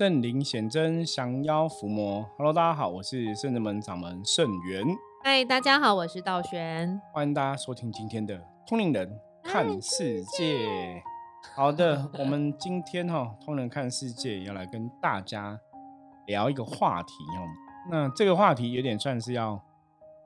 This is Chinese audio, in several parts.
圣灵显真，降妖伏魔。Hello，大家好，我是圣人门掌门圣元。嗨，大家好，我是道玄。欢迎大家收听今天的通灵人看世界。好的，我们今天哈通灵人看世界要来跟大家聊一个话题哦。那这个话题有点算是要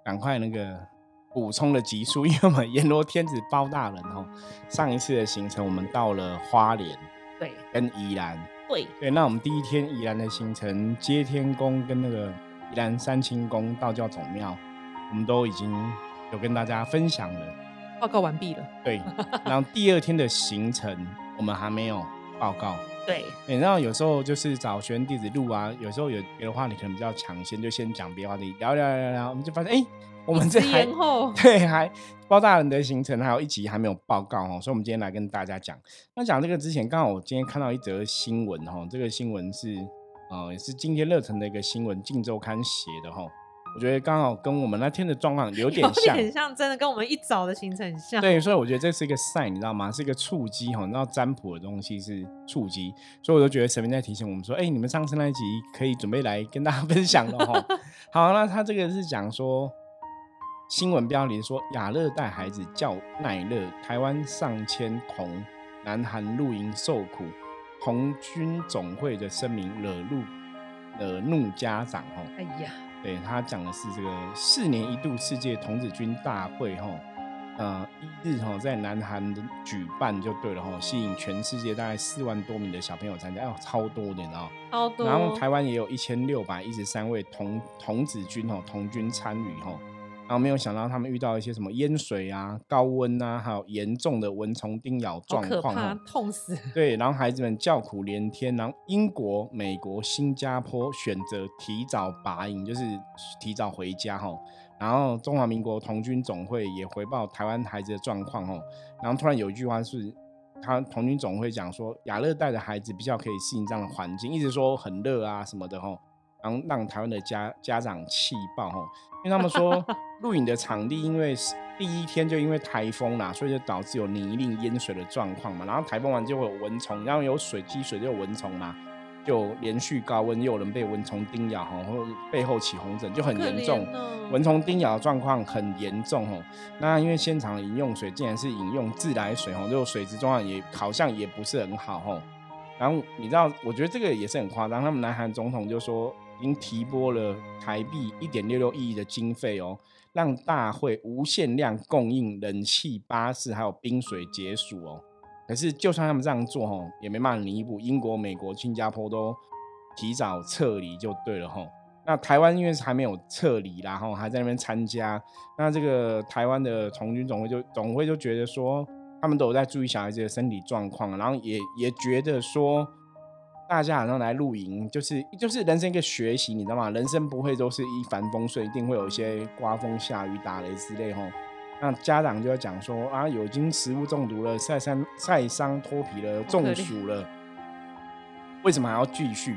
赶快那个补充的集数，因为我们阎罗天子包大人哦。上一次的行程我们到了花莲，对，跟宜兰。对对，那我们第一天宜兰的行程，接天宫跟那个宜兰三清宫道教总庙，我们都已经有跟大家分享了，报告完毕了。对，然后第二天的行程我们还没有报告。对，然后有时候就是找学员弟子录啊，有时候有别的话题可能比较抢先，就先讲别的话题，聊聊聊聊，我们就发现哎。我们这还对还包大人的行程还有一集还没有报告哦，所以我们今天来跟大家讲。那讲这个之前，刚好我今天看到一则新闻哦，这个新闻是呃也是今天热成的一个新闻，《镜周刊》写的哈。我觉得刚好跟我们那天的状况有点像，很像，真的跟我们一早的行程很像。对，所以我觉得这是一个 sign，你知道吗？是一个触机哈。你知道占卜的东西是触机，所以我就觉得神明在提醒我们说，哎，你们上次那一集可以准备来跟大家 分享了哈。好，那他这个是讲说。新闻标题说：亚热带孩子叫耐热，台湾上千童南韩露营受苦，童军总会的声明惹怒惹怒家长。哦，哎呀，对他讲的是这个四年一度世界童子军大会，哈，呃，一日哈在南韩举办就对了，哈，吸引全世界大概四万多名的小朋友参加，哦，超多的，你知道超多。然后台湾也有一千六百一十三位童童子军，哦，童军参与，哈。然后没有想到他们遇到一些什么淹水啊、高温啊，还有严重的蚊虫叮咬状况，痛死。对，然后孩子们叫苦连天。然后英国、美国、新加坡选择提早拔营，就是提早回家哈。然后中华民国童军总会也回报台湾孩子的状况哈。然后突然有一句话是，他童军总会讲说，亚热带的孩子比较可以适应这样的环境，一直说很热啊什么的哈。然后让台湾的家家长气爆哈，因为他们说 录影的场地因为第一天就因为台风啦，所以就导致有泥泞淹水的状况嘛。然后台风完就会有蚊虫，然后有水积水就有蚊虫嘛，就连续高温又有人被蚊虫叮咬哈，或背后起红疹就很严重，蚊虫叮咬的状况很严重哦。那因为现场饮用水竟然是饮用自来水哈，就水质状况也好像也不是很好哈。然后你知道，我觉得这个也是很夸张，他们南韩总统就说。已经提拨了台币一点六六亿的经费哦，让大会无限量供应冷气、巴士还有冰水解暑哦。可是就算他们这样做吼，也没办法弥补英国、美国、新加坡都提早撤离就对了吼。那台湾因为是还没有撤离然后还在那边参加。那这个台湾的从军总会就总会就觉得说，他们都有在注意小孩子的身体状况，然后也也觉得说。大家好像来露营，就是就是人生一个学习，你知道吗？人生不会都是一帆风顺，一定会有一些刮风下雨、打雷之类吼。那家长就要讲说啊，有经食物中毒了，晒伤晒伤脱皮了，中暑了，为什么还要继续？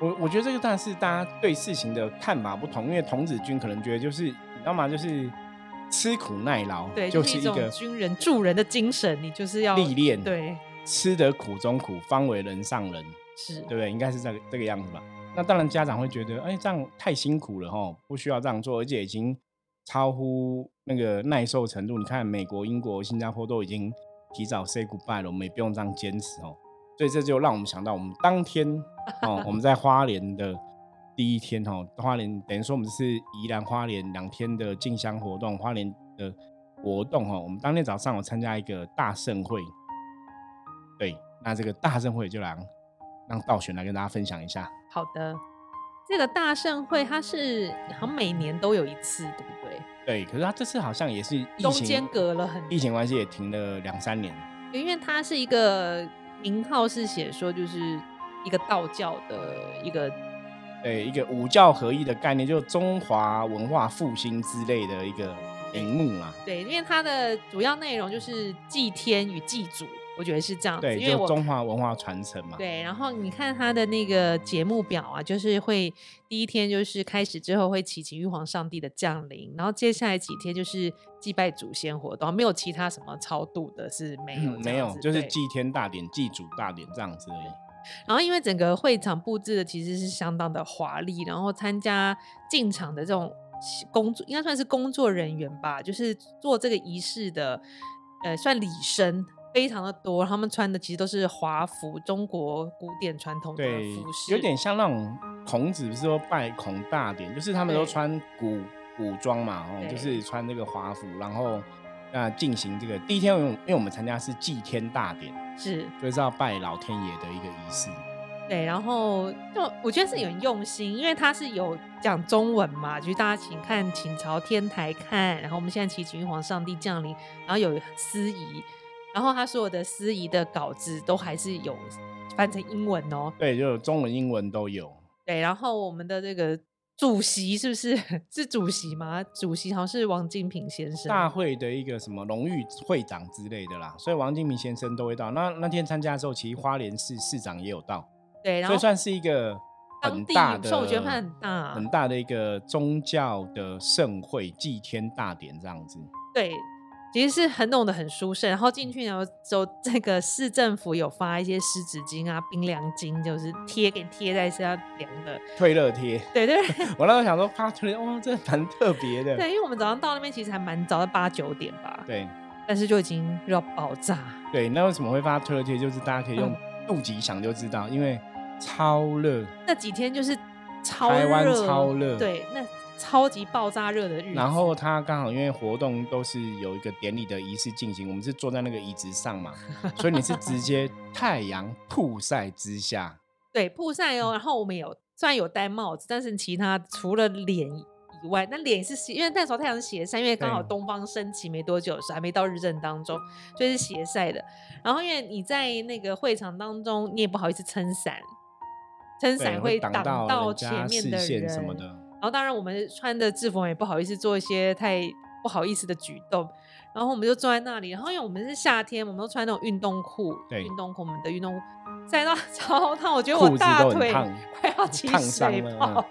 我我觉得这个当然是大家对事情的看法不同，因为童子军可能觉得就是你知道吗？就是吃苦耐劳，对，就是一个军人助人的精神，你就是要历练，对，吃得苦中苦，方为人上人。是对不对？应该是这个这个样子吧。那当然，家长会觉得，哎，这样太辛苦了哈，不需要这样做，而且已经超乎那个耐受程度。你看，美国、英国、新加坡都已经提早 say goodbye 了，我们也不用这样坚持哦。所以这就让我们想到，我们当天 哦，我们在花莲的第一天哦，花莲等于说我们是宜兰花莲两天的进香活动，花莲的活动哈。我们当天早上我参加一个大盛会，对，那这个大盛会就来。让道玄来跟大家分享一下。好的，这个大盛会它是好像每年都有一次，对不对？对，可是它这次好像也是中间隔了很疫情关系也停了两三年。因为它是一个名号是写说就是一个道教的一个，对，一个五教合一的概念，就中华文化复兴之类的一个名目嘛。对，因为它的主要内容就是祭天与祭祖。我觉得是这样子，因为中华文化传承嘛。对，然后你看他的那个节目表啊，就是会第一天就是开始之后会祈请玉皇上帝的降临，然后接下来几天就是祭拜祖先活动，没有其他什么超度的是没有，没有，就是祭天大典、祭祖大典这样子而已。然后因为整个会场布置的其实是相当的华丽，然后参加进场的这种工作应该算是工作人员吧，就是做这个仪式的，呃，算礼生非常的多，他们穿的其实都是华服，中国古典传统的服，饰，有点像那种孔子不是说拜孔大典，就是他们都穿古古装嘛，哦，就是穿这个华服，然后那进行这个第一天，因为因为我们参加是祭天大典，是就是要拜老天爷的一个仪式。对，然后就我觉得是有很用心，因为他是有讲中文嘛，就是大家请看，请朝天台看，然后我们现在祈请玉皇上帝降临，然后有司仪，然后他所有的司仪的稿子都还是有翻成英文哦，对，就有中文、英文都有。对，然后我们的这个主席是不是 是主席吗？主席好像是王金平先生，大会的一个什么荣誉会长之类的啦，所以王金平先生都会到。那那天参加的时候，其实花莲市市长也有到，对，然后所以算是一个很大的，我觉得它很大很大的一个宗教的盛会，祭天大典这样子。对，其实是很弄得很舒适。然后进去呢，就这个市政府有发一些湿纸巾啊、冰凉巾，就是贴给你贴在身上凉的。退热贴，对对 我那时候想说，发退热，哇，这蛮特别的。对，因为我们早上到那边其实还蛮早的，八九点吧，对但是就已经热到爆炸。对，那为什么会发退热贴？就是大家可以用嗯肚脐想就知道，因为超热，那几天就是超台湾热超热对，那超级爆炸热的日子。然后他刚好因为活动都是有一个典礼的仪式进行，我们是坐在那个椅子上嘛，所以你是直接太阳曝晒之下，对曝晒哦，然后我们有虽然有戴帽子，但是其他除了脸以外，那脸是斜，因为那时候太阳是斜晒，因为刚好东方升起没多久的时候，还没到日正当中，所以是斜晒的。然后因为你在那个会场当中，你也不好意思撑伞，撑伞会挡挡到前面的人线什么的。然后当然我们穿的制服也不好意思做一些太不好意思的举动，然后我们就坐在那里。然后因为我们是夏天，我们都穿那种运动裤，对运动裤，我们的运动裤晒到 超烫，我觉得我大腿 快要起水泡了，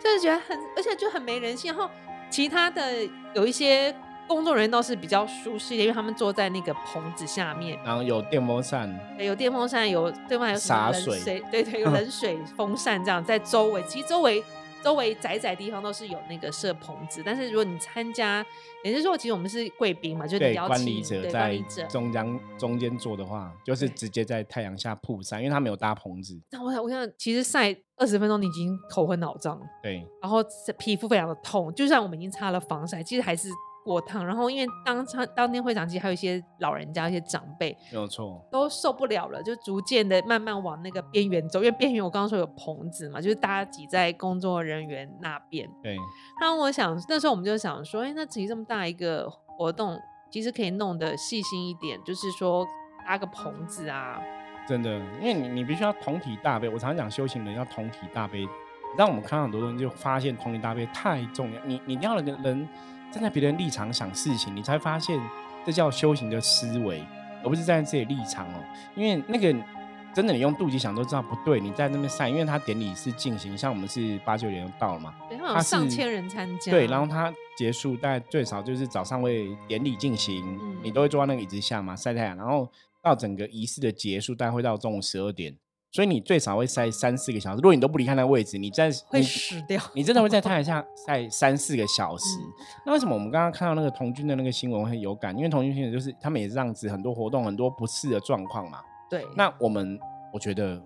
就是觉得很，而且就很没人性。然后其他的有一些工作人员倒是比较舒适一点，因为他们坐在那个棚子下面，然后有电风扇，有电风扇，有对方还有洒水，对对，有 冷水风扇这样在周围，其实周围周围窄窄地方都是有那个设棚子，但是如果你参加，也就是说，其实我们是贵宾嘛，就是管理者在。中间中间坐的话，就是直接在太阳下曝晒，因为他没有搭棚子。那我想，我想，其实晒二十分钟，你已经头昏脑胀，对，然后皮肤非常的痛，就算我们已经擦了防晒，其实还是过烫。然后因为当场当天会场其实还有一些老人家、一些长辈，没有错。都受不了了，就逐渐的慢慢往那个边缘走，因为边缘我刚刚说有棚子嘛，就是大家挤在工作人员那边。对，那我想那时候我们就想说，哎、那其实这么大一个活动，其实可以弄得细心一点，就是说搭个棚子啊，真的，因为你你必须要同体大悲。我常常讲修行人要同体大悲，让我们看到很多东西，就发现同体大悲太重要。你你要人人站在别人立场想事情，你才发现这叫修行的思维，而不是站在自己的立场哦。因为那个真的，你用肚脐想都知道不对。你在那边晒，因为他典礼是进行，像我们是八九点就到了嘛，对，他上千人参加，对，然后他结束大概最少就是早上会典礼进行，嗯你都会坐在那个椅子下嘛晒太阳，然后到整个仪式的结束大概会到中午十二点，所以你最少会晒三四个小时。如果你都不离开那个位置，你在会死掉。你真的会在太阳下晒三四个小时。嗯那为什么我们刚刚看到那个童军的那个新闻会很有感？因为童军新闻就是他们也是这样子，很多活动很多不适的状况嘛。对，那我们我觉得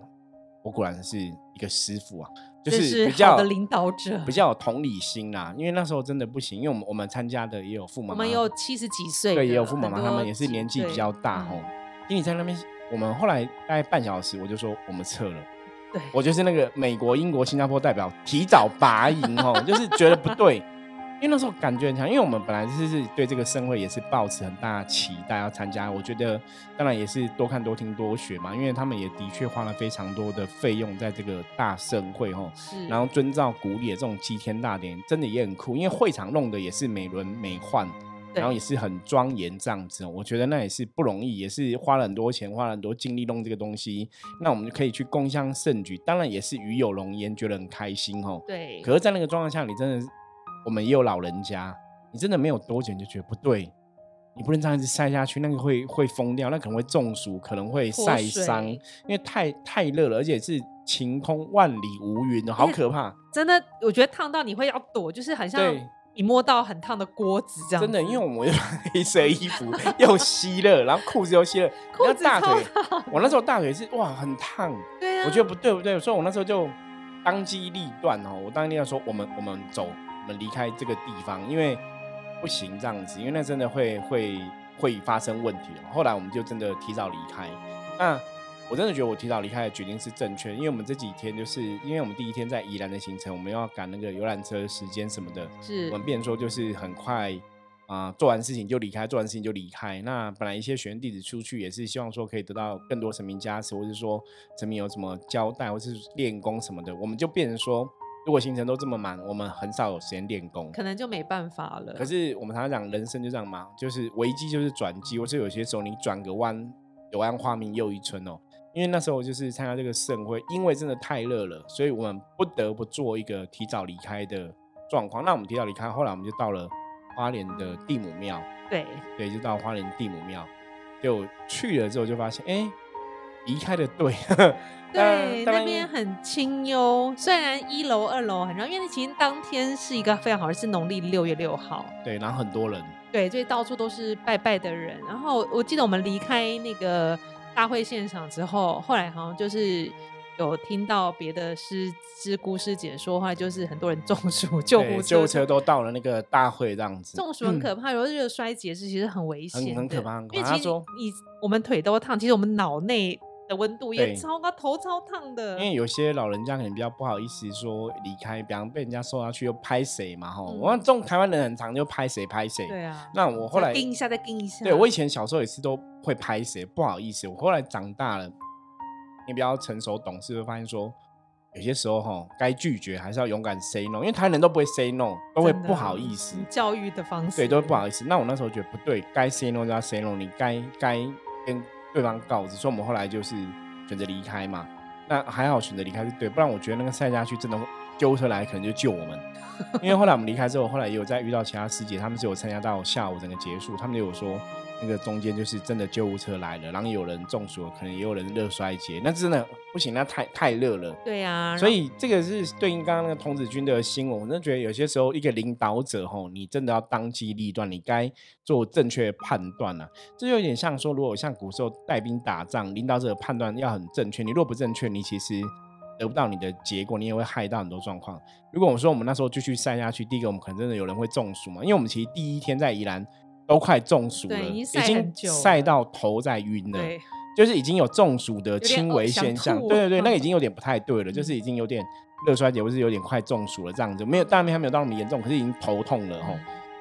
我果然是一个师傅啊，就是是比较好的领导者比较有同理心啦。因为那时候真的不行，因为我们我们参加的也有父母，我们也有七十几岁的，对也有父母嘛，他们也是年纪比对较大哦嗯。因为你在那边，我们后来大概半小时，我就说我们撤了。对，我就是那个美国、英国、新加坡代表提早拔营哦，就是觉得不对，因为那时候感觉很强，因为我们本来就是对这个盛会也是抱持很大的期待要参加，我觉得当然也是多看多听多学嘛，因为他们也的确花了非常多的费用在这个大盛会哦，然后遵照古礼的这种祭天大典，真的也很酷，因为会场弄的也是美轮美奂。对然后也是很庄严这样子哦，我觉得那也是不容易，也是花了很多钱，花了很多精力弄这个东西。那我们就可以去共襄盛举，当然也是与有荣焉，觉得很开心哦。对，可是，在那个状况下，你真的，我们也有老人家，你真的没有多久你就觉得不对，你不能这样子晒下去，那个会会疯掉，那可能会中暑，可能会晒伤，因为太太热了，而且是晴空万里无云的，好可怕。真的，我觉得烫到你会要躲，就是很像你摸到很烫的锅子这样。真的，因为我们 黑色衣服又吸热，然后裤子又吸热，裤子大腿，我那时候大腿是哇很烫。对啊，我觉得不对不对，所以我那时候就当机立断哦，我当天要说我们我们走，我们离开这个地方，因为。不行这样子，因为那真的会会会发生问题。后来我们就真的提早离开。那我真的觉得我提早离开的决定是正确，因为我们这几天就是因为我们第一天在宜兰的行程，我们要赶那个游览车时间什么的，是我们变说就是很快啊，做完事情就离开，做完事情就离开。那本来一些学员弟子出去也是希望说可以得到更多神明加持，或者说神明有什么交代，或是练功什么的，我们就变成说。如果行程都这么满，我们很少有时间练功，可能就没办法了。可是我们常常讲，人生就这样嘛，就是危机就是转机，或是有些时候你转个弯，柳暗花明又一村哦。因为那时候就是参加这个盛会，因为真的太热了，所以我们不得不做一个提早离开的状况。那我们提早离开，后来我们就到了花莲的地母庙。对对，就到花莲地母庙，就去了之后就发现，哎，离开的对。对，那边很清幽。虽然一楼、二楼很热，因为其实当天是一个非常好，是农历六月六号。对，然后很多人。对，所以到处都是拜拜的人。然后我记得我们离开那个大会现场之后，后来好像就是有听到别的师师姑师姐说话，就是很多人中暑，救护车救护车都到了那个大会这样子。中暑很可怕，有时候衰竭是其实很危险，很可怕。因为其实你我们腿都烫，其实我们脑内。的温度也超高，头超烫的。因为有些老人家可能比较不好意思说离开，比方被人家送下去又拍谁嘛吼。我这种台湾人很常就拍谁拍谁。对啊。那我后来盯一下再盯一下。对我以前小时候也是都会拍谁，不好意思。我后来长大了，你比较成熟懂事，会发现说有些时候吼，该拒绝还是要勇敢 say no，因为台湾人都不会 say no，都会不好意思。教育的方式。对，都会不好意思。那我那时候觉得不对，该 say no 就要 say no，你该该跟。对方告知，说我们后来就是选择离开嘛。那还好选择离开是对，不然我觉得那个赛下去真的救护车来可能就救我们。因为后来我们离开之后，后来也有再遇到其他师姐，他们是有参加到下午整个结束，他们就有说。那个中间就是真的救护车来了，然后有人中暑，可能也有人热衰竭，那真的不行，那太太热了。对呀，所以这个是对应刚刚那个童子军的新闻，我真的觉得有些时候一个领导者吼，你真的要当机立断，你该做正确判断啊。这就有点像说，如果像古时候带兵打仗，领导者判断要很正确，你若不正确，你其实得不到你的结果，你也会害到很多状况。如果我说我们那时候继续晒下去，第一个我们可能真的有人会中暑嘛，因为我们其实第一天在宜兰。都快中暑了，已经晒到头在晕了，就是已经有中暑的轻微现象。对对对，那已经有点不太对了，就是已经有点热衰竭，或是有点快中暑了这样子。没有，当然还没有到那么严重，可是已经头痛了吼。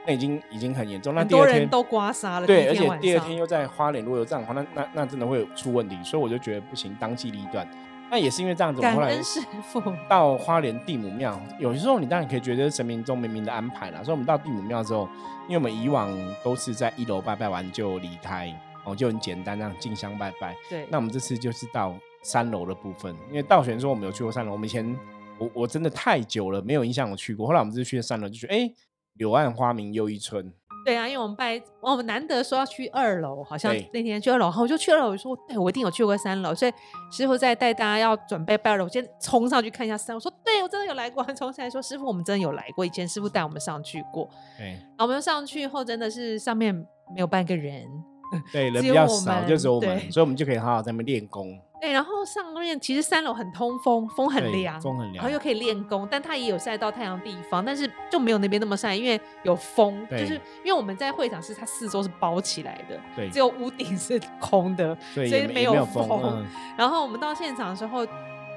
那已经已经很严重。那第二天都刮痧了，对，而且第二天又在花莲，如果有这样的话，那那那真的会出问题。所以我就觉得不行，当机立断。那也是因为这样子，我后来 到花莲地母庙，有时候你当然可以觉得神明中冥冥的安排了。所以我们到地母庙之后，因为我们以往都是在一楼拜拜完就离开，哦，就很简单这样进香拜拜。对。那我们这次就是到三楼的部分，因为道玄说我们有去过三楼，我们以前我我真的太久了没有印象我去过，后来我们这次去了三楼，就觉得哎，柳暗花明又一村。对啊，因为我们拜，我们难得说要去二楼，好像那天去二楼，然后我就去二楼，我说，对我一定有去过三楼，所以师傅在带大家要准备拜二楼，我先冲上去看一下三。我说，对我真的有来过，冲上来说，师傅，我们真的有来过，以前师傅带我们上去过。对，然后我们上去后，真的是上面没有半个人，对，人比较少，就是我们，所以我们就可以好好在那边练功。对，然后上面其实三楼很通风，风很凉，风很凉，然后又可以练功，但它也有晒到太阳地方，但是就没有那边那么晒，因为有风，就是因为我们在会场是它四周是包起来的，对，只有屋顶是空的，所以没有风。然后我们到现场的时候，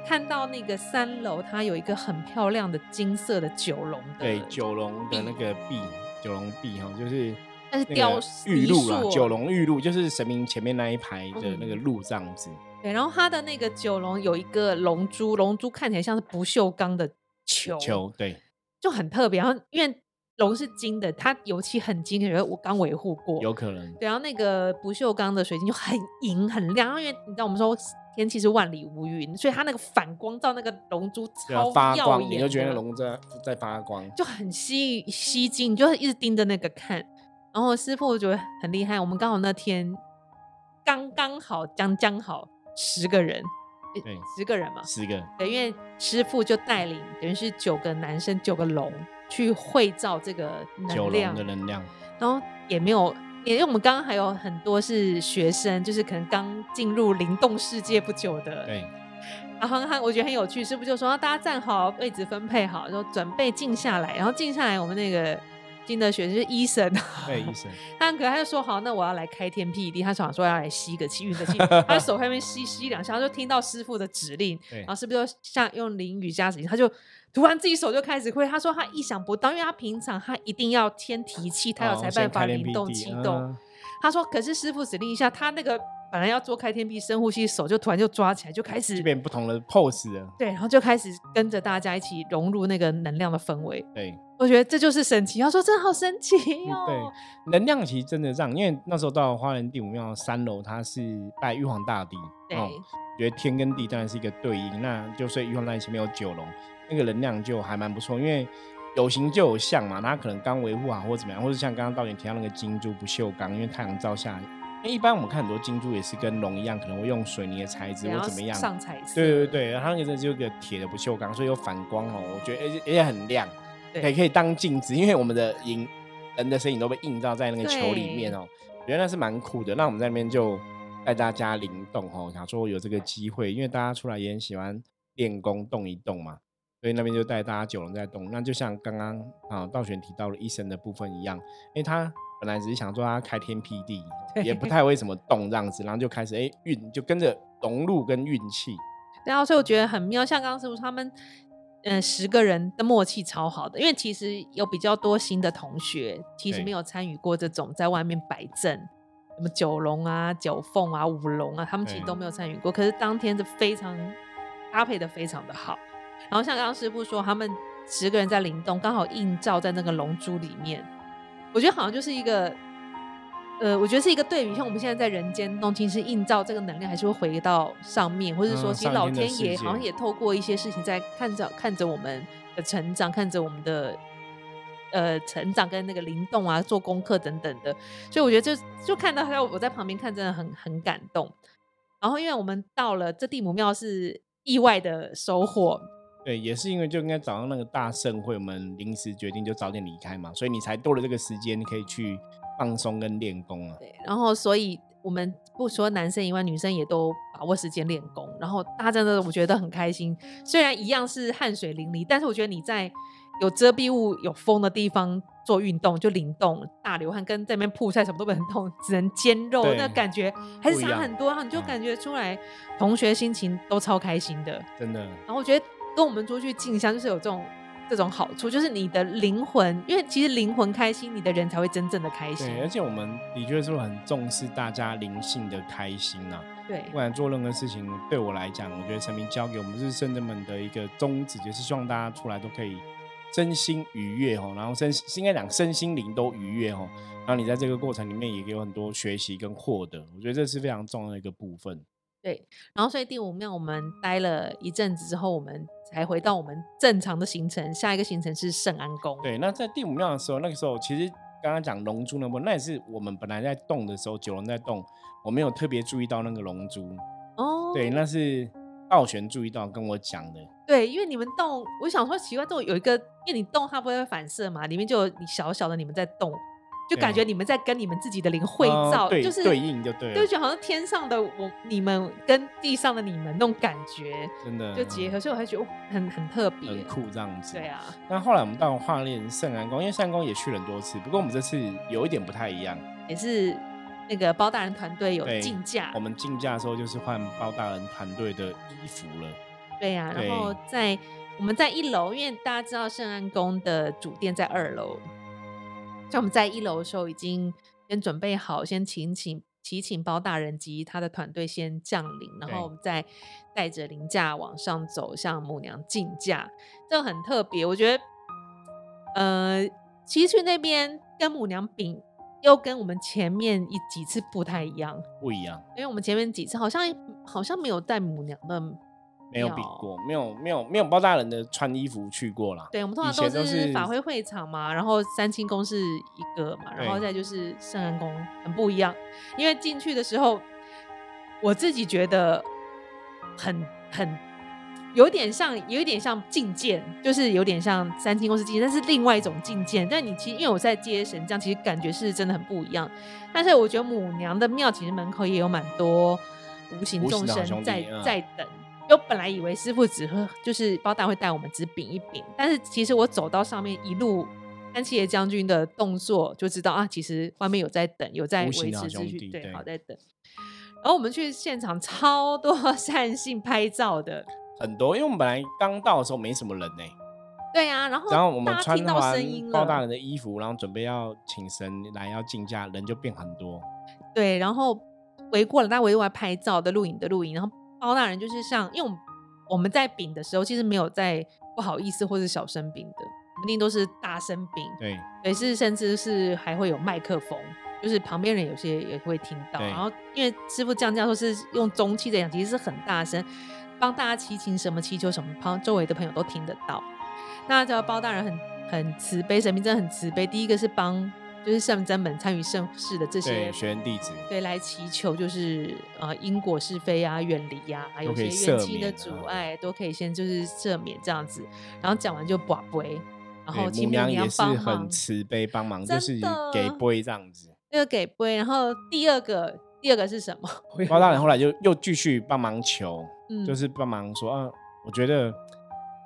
看到那个三楼它有一个很漂亮的金色的九龙的，对，九龙的那个壁，九龙壁哈，就是那是雕玉露啊，九龙玉露就是神明前面那一排的那个鹿这样子。对，然后它的那个九龙有一个龙珠，龙珠看起来像是不锈钢的球，球对，就很特别。然后因为龙是金的，它油漆很金，因为我刚维护过，有可能。对，然后那个不锈钢的水晶就很银很亮，因为你知道我们说天气是万里无云，所以它那个反光照那个龙珠超发光，你就觉得龙在在发光，就很吸吸睛，你就一直盯着那个看。然后师傅我觉得很厉害，我们刚好那天刚刚好将将好十个人，诶对十个人嘛，十个，对，因为师傅就带领等于是九个男生九个龙去会照这个能量的，能量，然后也没有。因为我们刚刚还有很多是学生，就是可能刚进入灵动世界不久的，对，然后他我觉得很有趣，师傅就说大家站好，位置分配好，然后准备静下来，然后静下来，我们那个新的学生就是医生，对，医生，他很可爱，他就说好，那我要来开天辟地，他想说要来吸个气，运个气，他手在那边吸吸两下，他就听到师傅的指令，然后是不是就像用淋雨加指令，他就突然自己手就开始挥，他说他意想不到，因为他平常他一定要先提气，他有哦才办法灵动启动。嗯。他说可是师傅指令一下，他那个本来要做开天辟深呼吸，手就突然就抓起来，就开始就变不同的 pose 了，对，然后就开始跟着大家一起融入那个能量的氛围。对。我觉得这就是神奇。他说真的好神奇哦。对，能量其实真的让，因为那时候到花莲第五庙三楼，它是拜玉皇大帝，对哦，觉得天跟地当然是一个对应，那就所以玉皇大帝前面有九龙，那个能量就还蛮不错，因为有形就有相嘛，它可能刚维护好或怎么样，或者像刚刚导演提到那个金珠不锈钢，因为太阳照下来，因为一般我们看很多金珠也是跟龙一样，可能会用水泥的材质或怎么样，上彩色。对对对，它那个真的就是个铁的不锈钢，所以有反光哦，我觉得而且而且很亮，对可以当镜子，因为我们的影人的身影都被映照在那个球里面哦，我觉得那是蛮酷的。那我们在那边就带大家灵动哦，想说有这个机会，因为大家出来也很喜欢练功动一动嘛，所以那边就带大家九龙在动。那就像刚刚啊道玄提到了医生的部分一样，因为他本来只是想说他开天辟地，也不太会怎么动这样子，然后就开始哎运就跟着融入跟运气。对啊，所以我觉得很妙。像刚刚师傅他们，呃，十个人的默契超好的，因为其实有比较多新的同学，其实没有参与过这种在外面摆阵，什么九龙啊、九凤啊、五龙啊，他们其实都没有参与过。可是当天是非常搭配的非常的好。然后像刚刚师傅说，他们十个人在灵动，刚好映照在那个龙珠里面，我觉得好像就是一个。呃，我觉得是一个对比，像我们现在在人间弄，其实映照这个能量还是会回到上面，或者说，嗯其实老天爷好像也透过一些事情在看着看着我们的成长，看着我们的呃成长跟那个灵动啊，做功课等等的，所以我觉得就就看到还有我在旁边看，真的很很感动。然后因为我们到了这地母庙是意外的收获，对，也是因为就应该早上那个大盛会，我们临时决定就早点离开嘛，所以你才多了这个时间，你可以去放松跟练功啊。对，然后所以我们不说男生以外，女生也都把握时间练功，然后大家真的我觉得很开心。虽然一样是汗水淋漓，但是我觉得你在有遮蔽物、有风的地方做运动，就灵动、大流汗，跟在那边曝晒什么都不能动，只能煎肉，那感觉还是差很多。然后你就嗯感觉出来，同学心情都超开心的。真的，然后我觉得跟我们出去进香就是有这种这种好处，就是你的灵魂，因为其实灵魂开心，你的人才会真正的开心。对，而且我们的确是很重视大家灵性的开心啊。对不管做任何事情，对我来讲，我觉得神明交给我们是圣人们的一个宗旨，就是希望大家出来都可以身心愉悦哦，然后身应该讲身心灵都愉悦哦。然后你在这个过程里面也有很多学习跟获得，我觉得这是非常重要的一个部分。对，然后所以第五庙我们待了一阵子之后，我们才回到我们正常的行程。下一个行程是圣安宫。对，那在第五庙的时候，那个时候其实刚刚讲龙珠那部分，那也是我们本来在动的时候，九龙在动，我没有特别注意到那个龙珠。哦，对，那是道玄注意到跟我讲的。对，因为你们动，我想说奇怪，动有一个，因为你动它不会反射嘛，里面就有你小小的你们在动，就感觉你们在跟你们自己的灵会呃照，对就是对应就对了就觉得好像天上的我你们跟地上的你们那种感觉真的就结合，所以我还觉得哦很很特别，很酷这样子。对啊，那后来我们到化炼圣安宫，因为圣安宫也去了很多次，不过我们这次有一点不太一样。也是那个包大人团队有对竞价我，们竞价的时候就是换包大人团队的衣服了。对呀、对然后在我们在一楼，因为大家知道圣安宫的主殿在二楼，所以我们在一楼的时候已经先准备好，先请请祈请包大人及他的团队先降临，然对后我们再带着灵驾往上走，向母娘进驾，这个很特别，我觉得，呃，其实去那边跟母娘禀。又跟我们前面一几次不太一样，不一样，因为我们前面几次好像好像没有带母娘的没有比过，没有没有没有包大人的穿衣服去过啦。对，我们通常都是法会会场嘛，然后三清宫是一个嘛，然后再就是圣安宫，很不一样。因为进去的时候，我自己觉得很很有点像，有一点像觐见，就是有点像三清宫是觐见，但是另外一种觐见。但你其实因为我在接神这样，其实感觉是真的很不一样。但是我觉得母娘的庙其实门口也有蛮多无形众生在在等。就本来以为师傅只会就是包大会带我们只饼一饼，但是其实我走到上面一路三七爷将军的动作就知道啊，其实外面有在等，有在维持秩序，对，好在等。然后我们去现场，超多 善信拍照的，很多，因为我们本来刚到的时候没什么人呢。对呀，然后然后我们穿完包大人的衣服，然后准备要请神来要进驾，人就变很多。对，然后围过了，大家围过来拍照的、录影的、录影，然后。包大人就是像，因为我们我们在饼的时候，其实没有在不好意思或是小声饼的，一定都是大声饼。对，也是甚至是还会有麦克风，就是旁边人有些也会听到。然后因为师傅降价说是用中气在讲，其实是很大声，帮大家祈请什么祈求什么，旁周围的朋友都听得到。那这包大人很很慈悲，神明真的很慈悲。第一个是帮。就是圣真本参与盛世的这些学员弟子，对，来祈求就是呃因果是非啊，远离啊，还有一些冤亲的阻碍，都可以先就是赦免这样子。然后讲完就把杯，然后母娘也是很慈悲帮忙，就是给杯这样子。那个给杯，然后第二个第二个是什么？包大人后来就又继续帮忙求，就是帮忙说啊，我觉得。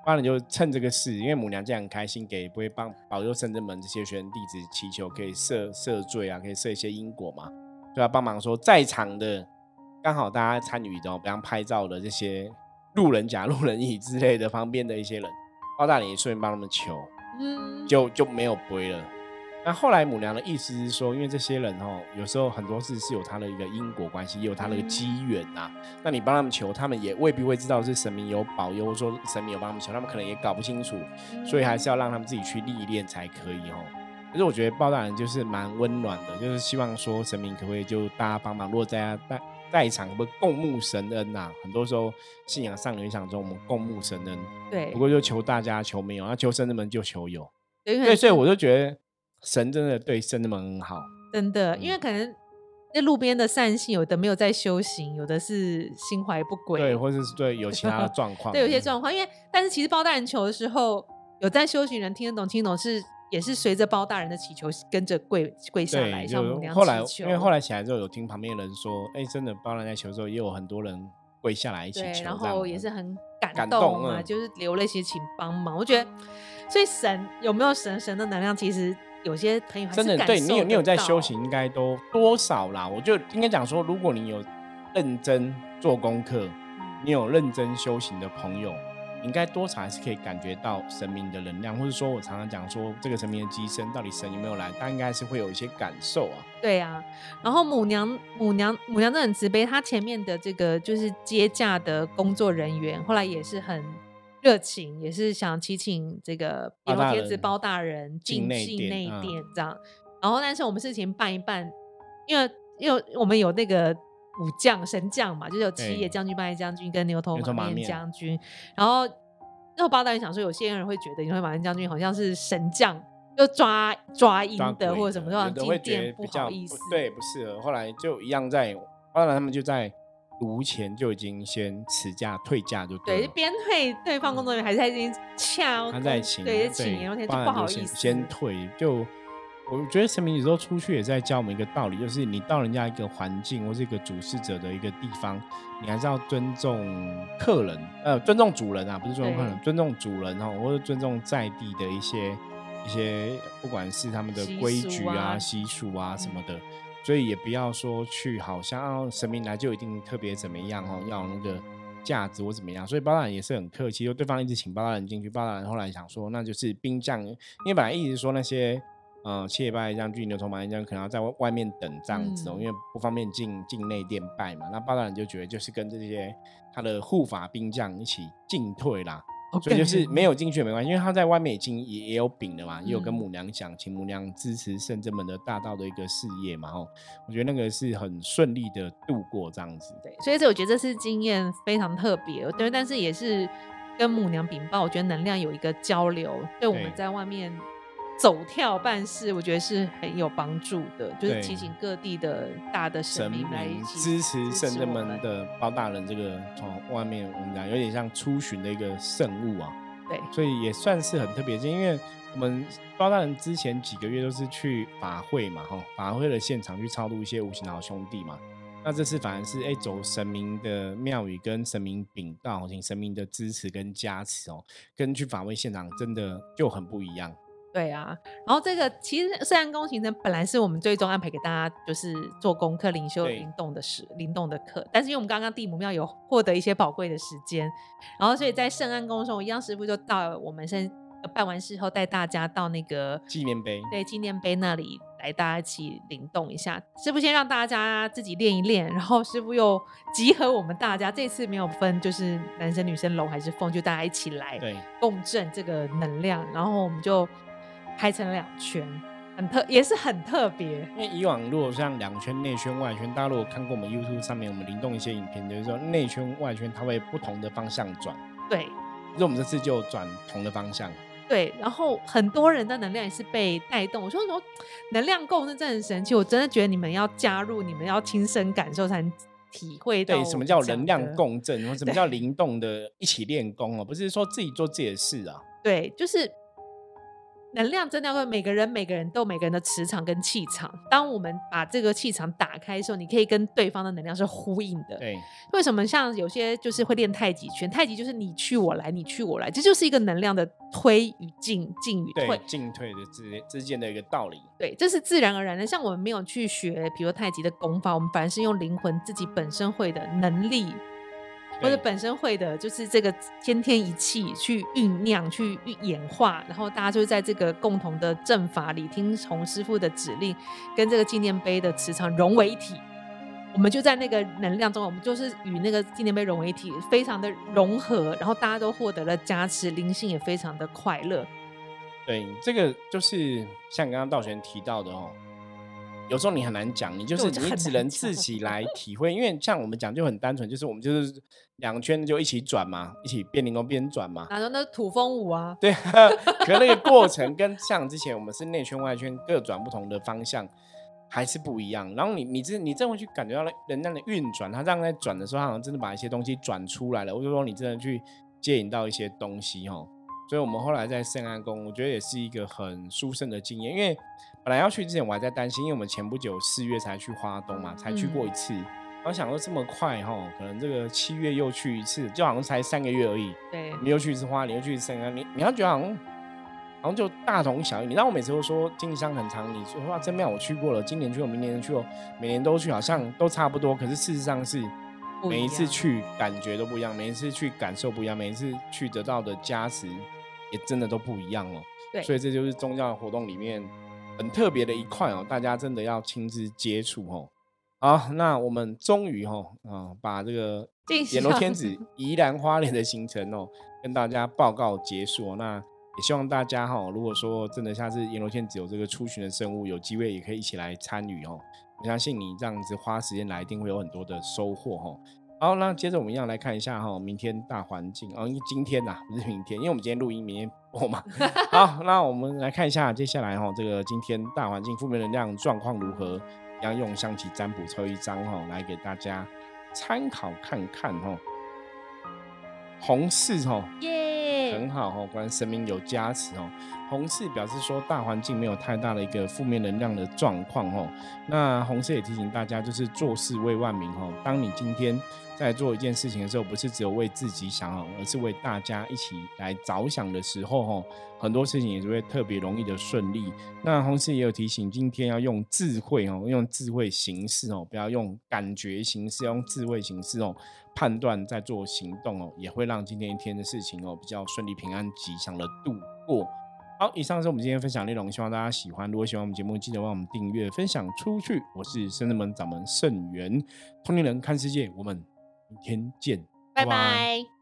当然就趁这个事，因为母娘这样很开心，给不会帮保佑圣真门这些学生弟子祈求，可以赦赦罪啊，可以赦一些因果嘛，就要帮忙说在场的刚好大家参与的，比方拍照的这些路人甲、路人乙之类的方便的一些人，包大人也顺便帮他们求，嗯，就就没有不会了。那后来母娘的意思是说，因为这些人哦，有时候很多事是有他的一个因果关系，也有他的一个机缘呐。那你帮他们求，他们也未必会知道是神明有保佑，或说神明有帮他们求，他们可能也搞不清楚，所以还是要让他们自己去历练才可以哦。可是我觉得包大人就是蛮温暖的，就是希望说神明可不可以就大家帮忙，如果大家在在场，可不可以共沐神恩呐？很多时候信仰上有想中，我们共沐神恩，对，不过就求大家求没有，那求神的门就求有，对，所以我就觉得。神真的对圣人们很好，真的，因为可能那路边的善信，有的没有在修行，有的是心怀不轨，对，或者是对有其他的 状况，对，有些状况。因为但是其实包大人求的时候，有在修行人听得懂，听得懂是也是随着包大人的祈求跟着跪跪下来，像后来因为后来起来之后，有听旁边的人说，哎，真的包大人在求的时候，也有很多人跪下来一起求，然后也是很感动啊，就是流了一些请帮忙。我觉得，所以神有没有神神的能量，其实。有些朋友真的对你有你有在修行，应该都多少啦。我就应该讲说，如果你有认真做功课，你有认真修行的朋友，应该多少还是可以感觉到神明的能量，或者说我常常讲说，这个神明的机身到底神有没有来，他应该是会有一些感受啊。对啊，然后母娘母娘母娘都很慈悲，她前面的这个就是接驾的工作人员，后来也是很。热情也是想祈请这个比罗天子包大人进进内殿这样，然后但是我们事情办一办，因为因为我们有那个武将神将嘛，就是有七爷将军、八爷将军跟牛头马面将军，然后那包大人想说，有些人会觉得牛头马面将军好像是神将，就抓抓阴的或者什么的会觉得不好意思，对，不适合。后来就一样在包大人他们就在。炉前就已经先辞假退假就对，边退对方工作人员还是在已敲，他在请对请，然后就不好意思先退。就我觉得神明有时候出去也在教我们一个道理，就是你到人家一个环境或是一个主事者的一个地方，你还是要尊重客人，呃，尊重主人啊，不是尊重客人，尊重主人哦，或者尊重在地的一些一些，不管是他们的规矩啊、习俗啊什么的。所以也不要说去，好像神明来就一定特别怎么样哦，要那个架子或怎么样。所以包大人也是很客气，就对方一直请包大人进去，包大人后来想说，那就是兵将，因为本来一直说那些嗯七爷八爷将军、牛头马面将可能要在外面等这样子哦，因为不方便进进内殿拜嘛。那包大人就觉得就是跟这些他的护法兵将一起进退啦，所以就是没有进去也没关系，因为他在外面已经也也有饼了嘛，也有跟母娘讲，请母娘支持圣正门的大道的一个事业嘛。哦，我觉得那个是很顺利的度过这样子。对，所以这我觉得这次经验非常特别，对，但是也是跟母娘禀报，我觉得能量有一个交流，对我们在外面。走跳办事，我觉得是很有帮助的，就是提醒各地的大的神明来一起支持圣人们的包大人。这个从外面我们讲有点像出巡的一个圣物啊，对，所以也算是很特别。因为我们包大人之前几个月都是去法会嘛，哈，法会的现场去超度一些无形的好兄弟嘛。那这次反而是哎走神明的庙宇跟神明禀道，请神明的支持跟加持哦，跟去法会现场真的就很不一样。对啊，然后这个其实圣安宫行程本来是我们最终安排给大家，就是做功课、灵修、灵动的时、灵动的课。但是因为我们刚刚地母庙有获得一些宝贵的时间，然后所以在圣安宫的时候，一样师傅就到我们先办完事后带大家到那个纪念碑，对纪念碑那里来大家一起灵动一下。师傅先让大家自己练一练，然后师傅又集合我们大家，这次没有分就是男生、女生、龙还是凤，就大家一起来共振这个能量，然后我们就。拍成两圈，很特，也是很特别。因为以往如果像两圈内圈外圈，大家如果看过我们 YouTube 上面我们灵动一些影片，就是说内圈外圈它会不同的方向转。对，所以我们这次就转同的方向。对，然后很多人的能量也是被带动。我说说能量共振真的很神奇，我真的觉得你们要加入，你们要亲身感受才能体会到。对，什么叫能量共振？什么叫灵动的一起练功哦？不是说自己做自己的事啊。对，就是。能量真的会每个人每个人都有每个人的磁场跟气场。当我们把这个气场打开的时候，你可以跟对方的能量是呼应的。对，为什么像有些就是会练太极拳？太极就是你去我来，你去我来，这就是一个能量的推与进，进与退，进退的之之间的一个道理。对，这是自然而然的。像我们没有去学，比如太极的功法，我们反而是用灵魂自己本身会的能力。或者本身会的，就是这个先天一气去酝酿、去演化，然后大家就在这个共同的阵法里，听从师傅的指令，跟这个纪念碑的磁场融为一体。我们就在那个能量中，我们就是与那个纪念碑融为一体，非常的融合，然后大家都获得了加持，灵性也非常的快乐。对，这个就是像刚刚道玄提到的哦。有时候你很难讲，你就是你只能自己来 体会，因为像我们讲就很单纯，就是我们就是两圈就一起转嘛，一起边零工边转嘛。哪说那土风舞啊？对，可那个过程跟像之前我们是内圈外圈各转不同的方向还是不一样。然后你你这你真的去感觉到人家的运转，他这样在转的时候，好像真的把一些东西转出来了，或者说你真的去接引到一些东西哦。所以我们后来在圣安宫，我觉得也是一个很殊胜的经验，因为。本来要去之前，我还在担心，因为我们前不久四月才去花东嘛，才去过一次。我想说这么快哈，可能这个七月又去一次，就好像才三个月而已。对，你又去一次花你，又去一次啊，你你要觉得好像好像就大同小异。你让我每次都说经商很长，你说哇真妙，我去过了，今年去过，明年去过，每年都去，好像都差不多。可是事实上是每一次去感觉都不一样，每一次去感受不一样，每一次去得到的加持也真的都不一样哦。对，所以这就是宗教活动里面。很特别的一块哦，大家真的要亲自接触哦。好，那我们终于哈啊，把这个阎罗天子 宜兰花莲的行程哦，跟大家报告结束。那也希望大家哈，如果说真的下次阎罗天子有这个出巡的生物，有机会也可以一起来参与哦。我相信你这样子花时间来，一定会有很多的收获哈。好，那接着我们一样来看一下哈，明天大环境哦，因为今天呐不是明天，因为我们今天录音，明天我嘛。好，那我们来看一下接下来哈，这个今天大环境负面能量状况如何？要用象棋占卜抽一张哈，来给大家参考看看哈。红四哈，耶，很好哈，果然神明有加持哦。红四表示说大环境没有太大的一个负面能量的状况哦。那红色也提醒大家，就是做事为万民哦。当你今天在做一件事情的时候，不是只有为自己想哦，而是为大家一起来着想的时候哦，很多事情也是会特别容易的顺利。那红色也有提醒，今天要用智慧哦，用智慧行事哦，不要用感觉行事，用智慧行事哦，判断在做行动哦，也会让今天一天的事情哦比较顺利、平安、吉祥的度过。好，以上是我们今天分享内容，希望大家喜欢。如果喜欢我们节目，记得帮我们订阅、分享出去。我是圣人门掌门盛元，通灵人看世界，我们明天见，拜拜。